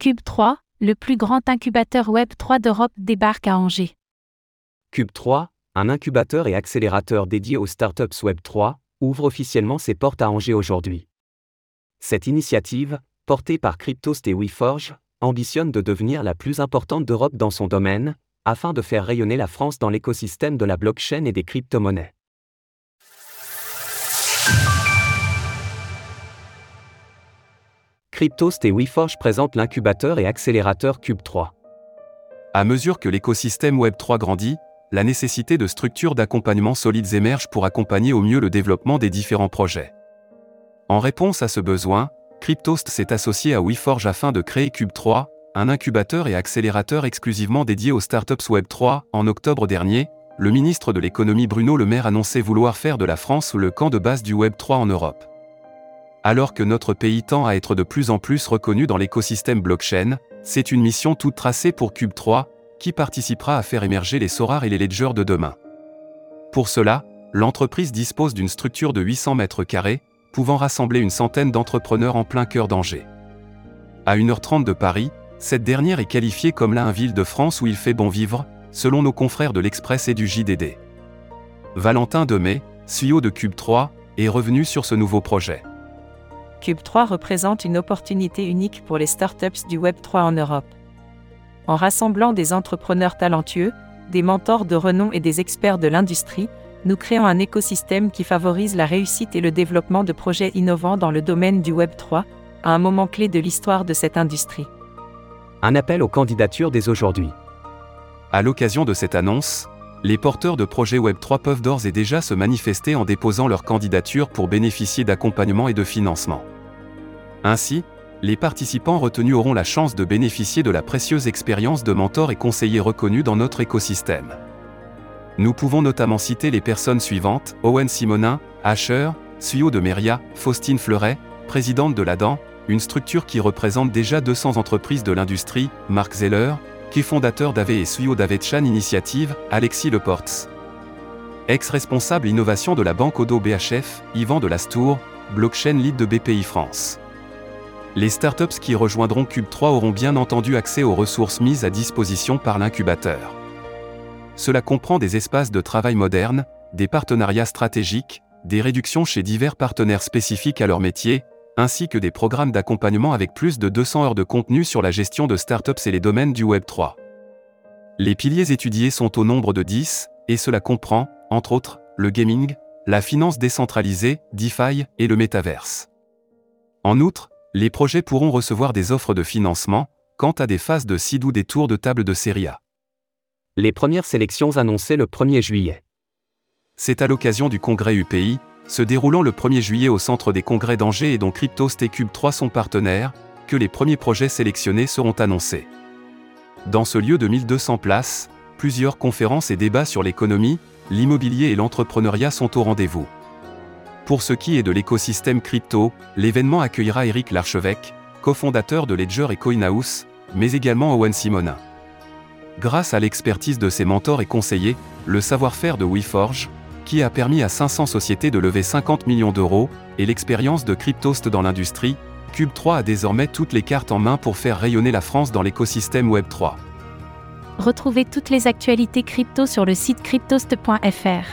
Cube 3, le plus grand incubateur Web 3 d'Europe débarque à Angers. Cube 3, un incubateur et accélérateur dédié aux startups Web 3, ouvre officiellement ses portes à Angers aujourd'hui. Cette initiative, portée par Cryptost et WeForge, ambitionne de devenir la plus importante d'Europe dans son domaine, afin de faire rayonner la France dans l'écosystème de la blockchain et des crypto-monnaies. Cryptost et WeForge présentent l'incubateur et accélérateur Cube 3. À mesure que l'écosystème Web3 grandit, la nécessité de structures d'accompagnement solides émerge pour accompagner au mieux le développement des différents projets. En réponse à ce besoin, Cryptost s'est associé à WeForge afin de créer Cube 3, un incubateur et accélérateur exclusivement dédié aux startups Web3. En octobre dernier, le ministre de l'économie Bruno Le Maire annonçait vouloir faire de la France le camp de base du Web3 en Europe. Alors que notre pays tend à être de plus en plus reconnu dans l'écosystème blockchain, c'est une mission toute tracée pour Cube 3, qui participera à faire émerger les Sorar et les Ledger de demain. Pour cela, l'entreprise dispose d'une structure de 800 mètres carrés, pouvant rassembler une centaine d'entrepreneurs en plein cœur d'Angers. À 1h30 de Paris, cette dernière est qualifiée comme la ville de France où il fait bon vivre, selon nos confrères de l'Express et du JDD. Valentin Demey, CEO de Cube 3, est revenu sur ce nouveau projet. Cube 3 représente une opportunité unique pour les startups du Web 3 en Europe. En rassemblant des entrepreneurs talentueux, des mentors de renom et des experts de l'industrie, nous créons un écosystème qui favorise la réussite et le développement de projets innovants dans le domaine du Web 3, à un moment clé de l'histoire de cette industrie. Un appel aux candidatures dès aujourd'hui. À l'occasion de cette annonce, les porteurs de projets Web3 peuvent d'ores et déjà se manifester en déposant leur candidature pour bénéficier d'accompagnement et de financement. Ainsi, les participants retenus auront la chance de bénéficier de la précieuse expérience de mentors et conseillers reconnus dans notre écosystème. Nous pouvons notamment citer les personnes suivantes Owen Simonin, Asher, CEO de Meria, Faustine Fleuret, présidente de l'ADAN, une structure qui représente déjà 200 entreprises de l'industrie, Marc Zeller, qui est fondateur d'AV et CEO d'Avetchan Initiative, Alexis Leports. Ex-responsable innovation de la banque Odo BHF, Yvan de Lastour, blockchain lead de BPI France. Les startups qui rejoindront Cube 3 auront bien entendu accès aux ressources mises à disposition par l'incubateur. Cela comprend des espaces de travail modernes, des partenariats stratégiques, des réductions chez divers partenaires spécifiques à leur métier, ainsi que des programmes d'accompagnement avec plus de 200 heures de contenu sur la gestion de startups et les domaines du Web 3. Les piliers étudiés sont au nombre de 10, et cela comprend, entre autres, le gaming, la finance décentralisée, DeFi et le métaverse. En outre, les projets pourront recevoir des offres de financement, quant à des phases de seed ou des tours de table de série A. Les premières sélections annoncées le 1er juillet. C'est à l'occasion du congrès UPI, se déroulant le 1er juillet au centre des congrès d'Angers et dont Cryptost et Cube 3 sont partenaires, que les premiers projets sélectionnés seront annoncés. Dans ce lieu de 1200 places, plusieurs conférences et débats sur l'économie, l'immobilier et l'entrepreneuriat sont au rendez-vous. Pour ce qui est de l'écosystème crypto, l'événement accueillera Eric Larchevêque, cofondateur de Ledger et CoinHouse, mais également Owen Simonin. Grâce à l'expertise de ses mentors et conseillers, le savoir-faire de WeForge, qui a permis à 500 sociétés de lever 50 millions d'euros, et l'expérience de Cryptost dans l'industrie, Cube3 a désormais toutes les cartes en main pour faire rayonner la France dans l'écosystème Web3. Retrouvez toutes les actualités crypto sur le site cryptost.fr.